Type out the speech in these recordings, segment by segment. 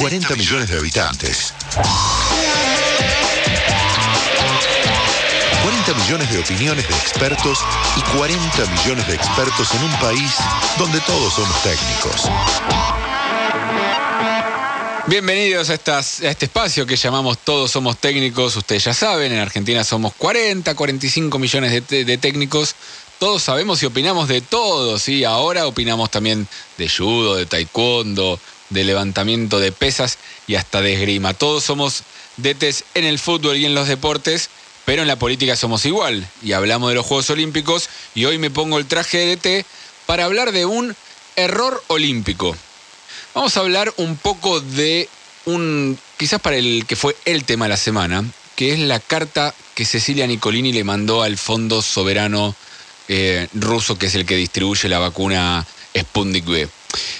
40 millones de habitantes. 40 millones de opiniones de expertos y 40 millones de expertos en un país donde todos somos técnicos. Bienvenidos a, estas- a este espacio que llamamos Todos Somos Técnicos. Ustedes ya saben, en Argentina somos 40, 45 millones de, de técnicos. Todos sabemos y opinamos de todo, ¿sí? Ahora opinamos también de judo, de taekwondo, de levantamiento de pesas y hasta de esgrima. Todos somos DTs en el fútbol y en los deportes, pero en la política somos igual. Y hablamos de los Juegos Olímpicos y hoy me pongo el traje de DT para hablar de un error olímpico. Vamos a hablar un poco de un, quizás para el que fue el tema de la semana, que es la carta que Cecilia Nicolini le mandó al Fondo Soberano eh, ruso, que es el que distribuye la vacuna Sputnik V.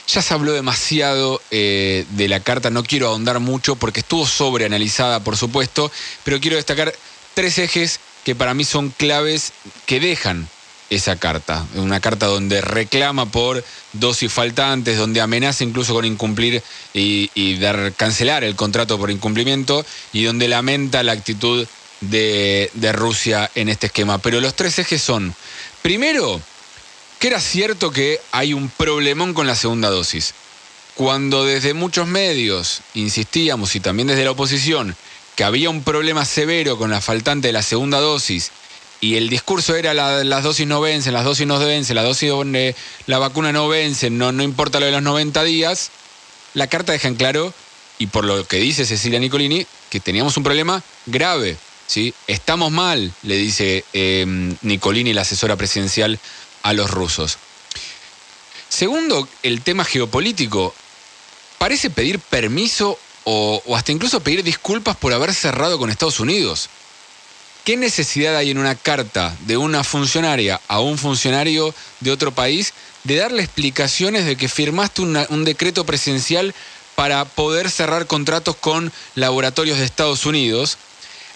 Ya se habló demasiado eh, de la carta, no quiero ahondar mucho porque estuvo sobreanalizada, por supuesto, pero quiero destacar tres ejes que para mí son claves que dejan esa carta. Una carta donde reclama por dosis faltantes, donde amenaza incluso con incumplir y, dar, cancelar el contrato por incumplimiento y donde lamenta la actitud de Rusia en este esquema. Pero los tres ejes son, primero, que era cierto que hay un problemón con la segunda dosis. Cuando desde muchos medios insistíamos y también desde la oposición que había un problema severo con la faltante de la segunda dosis y el discurso era la- las dosis no vencen, las dosis no vencen, la dosis donde la vacuna no vence, no, no importa lo de los 90 días, la carta deja en claro, y por lo que dice Cecilia Nicolini, que teníamos un problema grave. ¿sí? Estamos mal, le dice eh, Nicolini, la asesora presidencial, a los rusos. Segundo, el tema geopolítico. Parece pedir permiso o, hasta incluso pedir disculpas por haber cerrado con Estados Unidos. ¿Qué necesidad hay en una carta de una funcionaria a un funcionario de otro país de darle explicaciones de que firmaste un decreto presidencial para poder cerrar contratos con laboratorios de Estados Unidos?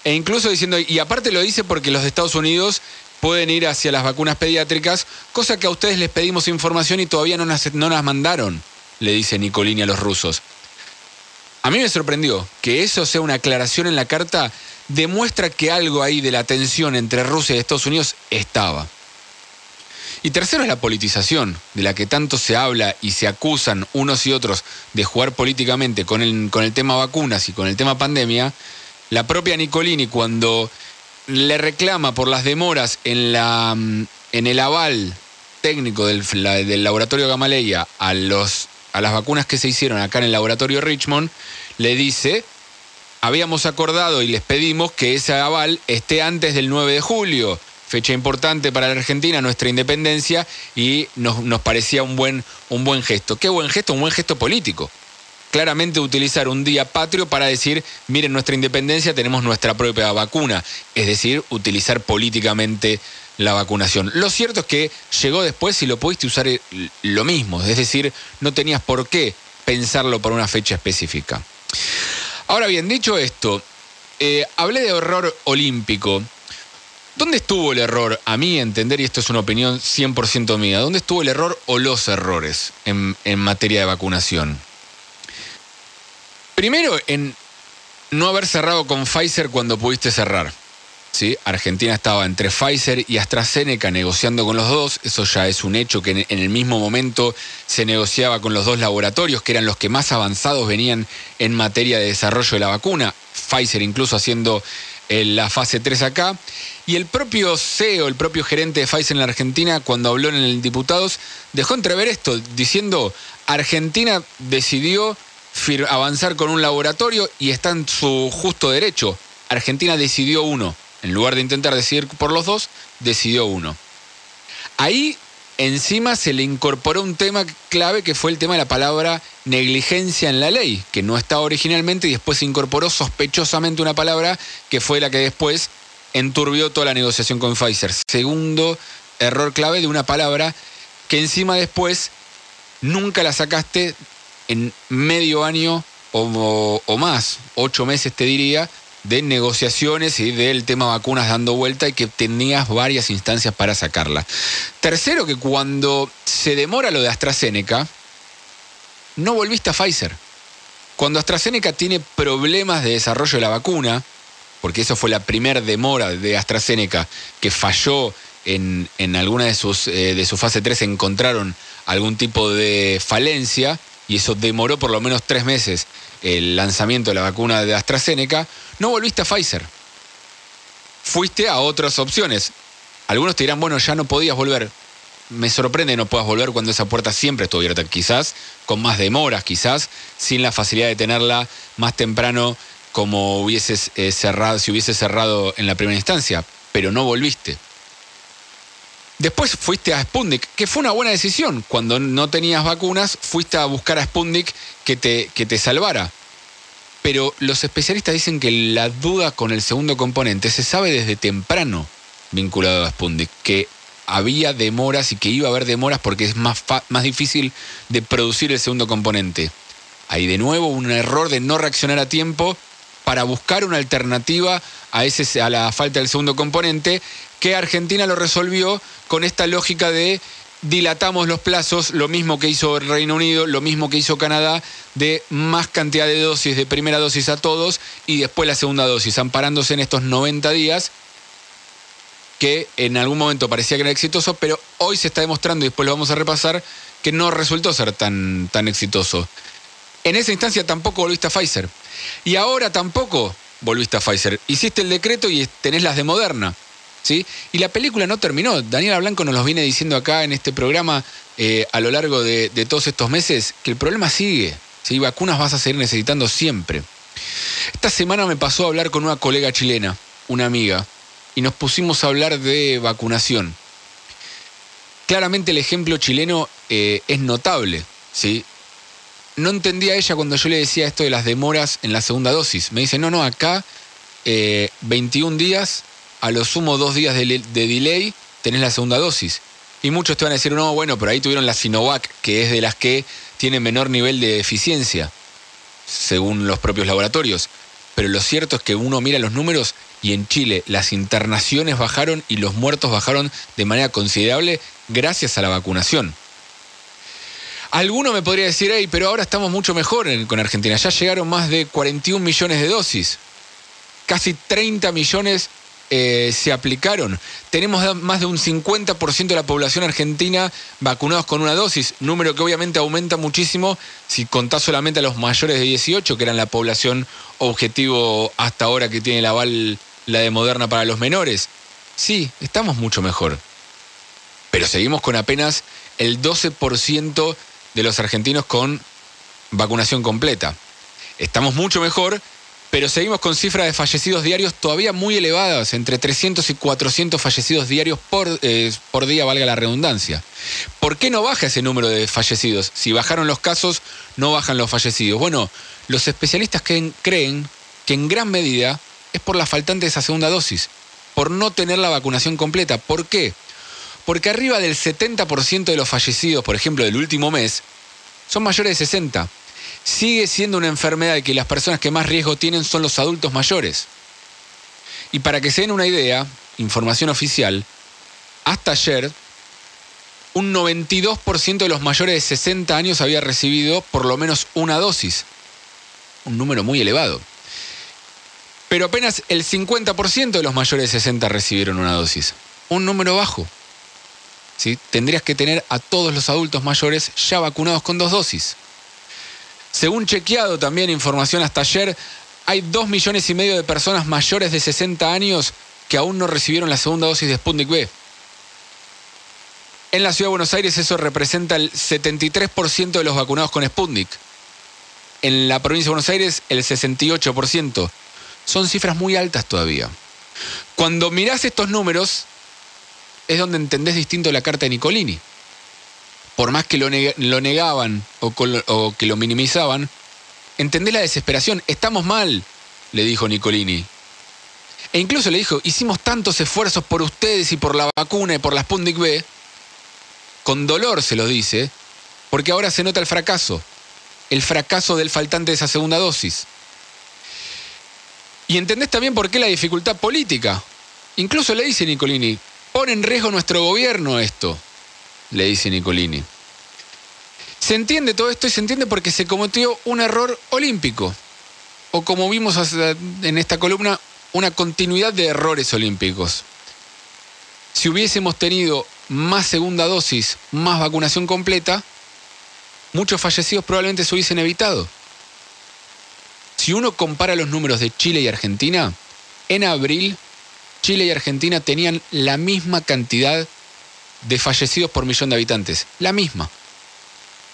E incluso diciendo, y aparte lo dice porque los de Estados Unidos pueden ir hacia las vacunas pediátricas, cosa que a ustedes les pedimos información y todavía no las, no mandaron, le dice Nicolini a los rusos. A mí me sorprendió que eso sea una aclaración en la carta, demuestra que algo ahí de la tensión entre Rusia y Estados Unidos estaba. Y tercero es la politización, de la que tanto se habla y se acusan unos y otros de jugar políticamente con el, con el tema vacunas y con el tema pandemia. La propia Nicolini, cuando le reclama por las demoras en, la, mm, en el aval técnico del, del laboratorio Gamaleya a, los, a las vacunas que se hicieron acá en el laboratorio Richmond, le dice, habíamos acordado y les pedimos que ese aval esté antes del 9 de julio, fecha importante para la Argentina, nuestra independencia, y nos, nos parecía un buen, un buen gesto. ¿Qué buen gesto? Un buen gesto político. Claramente utilizar un día patrio para decir, miren nuestra independencia, tenemos nuestra propia vacuna. Es decir, utilizar políticamente la vacunación. Lo cierto es que llegó después y lo pudiste usar eh, lo mismo. Es decir, no tenías por qué pensarlo por una fecha específica. Ahora bien, dicho esto, eh, hablé de error olímpico. ¿Dónde estuvo el error? A mí entender, y esto es una opinión 100% mía, ¿dónde estuvo el error o los errores en materia de vacunación? Primero, en no haber cerrado con Pfizer cuando pudiste cerrar. ¿sí? Argentina estaba entre Pfizer y AstraZeneca negociando con los dos. Eso ya es un hecho que en, el mismo momento se negociaba con los dos laboratorios, que eran los que más avanzados venían en materia de desarrollo de la vacuna. Pfizer incluso haciendo eh, la fase 3 acá. Y el propio CEO, el propio gerente de Pfizer en la Argentina, cuando habló en el Diputados, dejó entrever esto, diciendo, Argentina decidió avanzar con un laboratorio y está en su justo derecho. Argentina decidió uno. En lugar de intentar decidir por los dos, decidió uno. Ahí encima se le incorporó un tema clave que fue el tema de la palabra negligencia en la ley, que no estaba originalmente y después se incorporó sospechosamente una palabra que fue la que después enturbió toda la negociación con Pfizer. Segundo error clave de una palabra que encima después nunca la sacaste en medio año o, más, ocho meses te diría, de negociaciones y del tema vacunas dando vuelta y que tenías varias instancias para sacarla. Tercero, que cuando se demora lo de AstraZeneca, no volviste a Pfizer. Cuando AstraZeneca tiene problemas de desarrollo de la vacuna, porque eso fue la primera demora de AstraZeneca, que falló en, alguna de sus eh, de su fase 3, encontraron algún tipo de falencia, y eso demoró por lo menos tres meses el lanzamiento de la vacuna de AstraZeneca, no volviste a Pfizer. Fuiste a otras opciones. Algunos te dirán, bueno, ya no podías volver. Me sorprende que no puedas volver cuando esa puerta siempre estuvo abierta. Quizás con más demoras, quizás sin la facilidad de tenerla más temprano como hubieses eh, cerrado, si hubiese cerrado en la primera instancia, pero no volviste. Después fuiste a Sputnik, que fue una buena decisión. Cuando no tenías vacunas, fuiste a buscar a Sputnik que te, que te salvara. Pero los especialistas dicen que la duda con el segundo componente se sabe desde temprano vinculado a Sputnik, que había demoras y que iba a haber demoras porque es más, más difícil de producir el segundo componente. Hay de nuevo un error de no reaccionar a tiempo para buscar una alternativa a, ese, a la falta del segundo componente, que Argentina lo resolvió con esta lógica de dilatamos los plazos, lo mismo que hizo el Reino Unido, lo mismo que hizo Canadá, de más cantidad de dosis, de primera dosis a todos y después la segunda dosis, amparándose en estos 90 días que en algún momento parecía que era exitoso, pero hoy se está demostrando, y después lo vamos a repasar, que no resultó ser tan, tan exitoso. En esa instancia tampoco volviste a Pfizer. Y ahora tampoco volviste a Pfizer. Hiciste el decreto y tenés las de Moderna. ¿sí? Y la película no terminó. Daniela Blanco nos lo viene diciendo acá en este programa eh, a lo largo de, todos estos meses que el problema sigue. ¿sí? Vacunas vas a seguir necesitando siempre. Esta semana me pasó a hablar con una colega chilena, una amiga, y nos pusimos a hablar de vacunación. Claramente el ejemplo chileno eh, es notable. ¿sí? No entendía ella cuando yo le decía esto de las demoras en la segunda dosis. Me dice, no, no, acá 21 eh, días a lo sumo dos días de, delay tenés la segunda dosis. Y muchos te van a decir, no, bueno, pero ahí tuvieron la Sinovac, que es de las que tiene menor nivel de eficiencia, según los propios laboratorios. Pero lo cierto es que uno mira los números y en Chile las internaciones bajaron y los muertos bajaron de manera considerable gracias a la vacunación. Alguno me podría decir, hey, pero ahora estamos mucho mejor con Argentina. Ya llegaron más de 41 millones de dosis. Casi 30 millones eh, se aplicaron. Tenemos más de un 50% de la población argentina vacunados con una dosis, número que obviamente aumenta muchísimo si contás solamente a los mayores de 18, que eran la población objetivo hasta ahora que tiene la aval la de Moderna para los menores. Sí, estamos mucho mejor. Pero seguimos con apenas el 12% de los argentinos con vacunación completa. Estamos mucho mejor pero seguimos con cifras de fallecidos diarios todavía muy elevadas, entre 300 y 400 fallecidos diarios por, eh, por día, valga la redundancia. ¿Por qué no baja ese número de fallecidos? Si bajaron los casos, no bajan los fallecidos. Bueno, los especialistas creen, creen que en gran medida es por la faltante de esa segunda dosis, por no tener la vacunación completa. ¿Por qué? Porque arriba del 70% de los fallecidos, por ejemplo, del último mes, son mayores de 60 sigue siendo una enfermedad que las personas que más riesgo tienen son los adultos mayores. Y para que se den una idea, información oficial, hasta ayer, un 92% de los mayores de 60 años había recibido por lo menos una dosis. Un número muy elevado. Pero apenas el 50% de los mayores de 60 recibieron una dosis. Un número bajo. ¿Sí? Tendrías que tener a todos los adultos mayores ya vacunados con dos dosis. Según chequeado también información hasta ayer, hay dos millones y medio de personas mayores de 60 años que aún no recibieron la segunda dosis de Sputnik B. En la ciudad de Buenos Aires eso representa el 73% de los vacunados con Sputnik. En la provincia de Buenos Aires el 68%. Son cifras muy altas todavía. Cuando mirás estos números es donde entendés distinto la carta de Nicolini por más que lo, negaban o, que lo minimizaban, entendés la desesperación. Estamos mal, le dijo Nicolini. E incluso le dijo, hicimos tantos esfuerzos por ustedes y por la vacuna y por la Sputnik B, con dolor se lo dice, porque ahora se nota el fracaso, el fracaso del faltante de esa segunda dosis. Y entendés también por qué la dificultad política. Incluso le dice Nicolini, pone en riesgo nuestro gobierno esto le dice Nicolini. Se entiende todo esto y se entiende porque se cometió un error olímpico. O como vimos en esta columna, una continuidad de errores olímpicos. Si hubiésemos tenido más segunda dosis, más vacunación completa, muchos fallecidos probablemente se hubiesen evitado. Si uno compara los números de Chile y Argentina, en abril Chile y Argentina tenían la misma cantidad de fallecidos por millón de habitantes. La misma.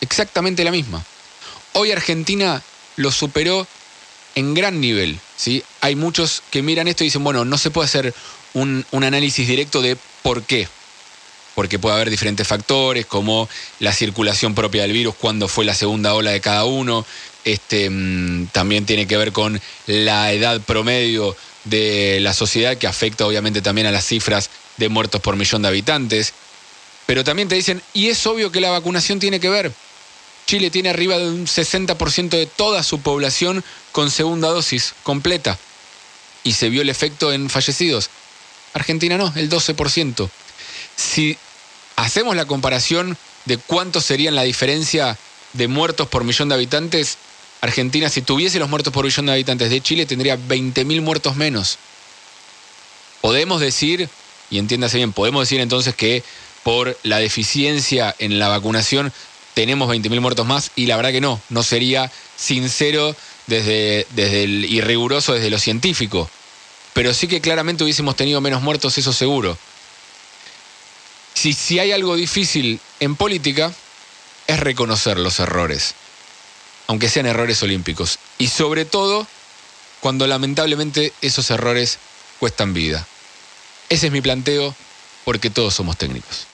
Exactamente la misma. Hoy Argentina lo superó en gran nivel. ¿sí? Hay muchos que miran esto y dicen, bueno, no se puede hacer un, análisis directo de por qué. Porque puede haber diferentes factores, como la circulación propia del virus, cuándo fue la segunda ola de cada uno. Este, mm, también tiene que ver con la edad promedio de la sociedad, que afecta obviamente también a las cifras de muertos por millón de habitantes. Pero también te dicen, y es obvio que la vacunación tiene que ver. Chile tiene arriba de un 60% de toda su población con segunda dosis completa. Y se vio el efecto en fallecidos. Argentina no, el 12%. Si hacemos la comparación de cuánto serían la diferencia de muertos por millón de habitantes, Argentina, si tuviese los muertos por millón de habitantes de Chile, tendría 20.000 muertos menos. Podemos decir, y entiéndase bien, podemos decir entonces que por la deficiencia en la vacunación tenemos 20.000 muertos más y la verdad que no, no sería sincero desde, desde el, y riguroso desde lo científico. Pero sí que claramente hubiésemos tenido menos muertos, eso seguro. Si, si hay algo difícil en política, es reconocer los errores, aunque sean errores olímpicos. Y sobre todo, cuando lamentablemente esos errores cuestan vida. Ese es mi planteo, porque todos somos técnicos.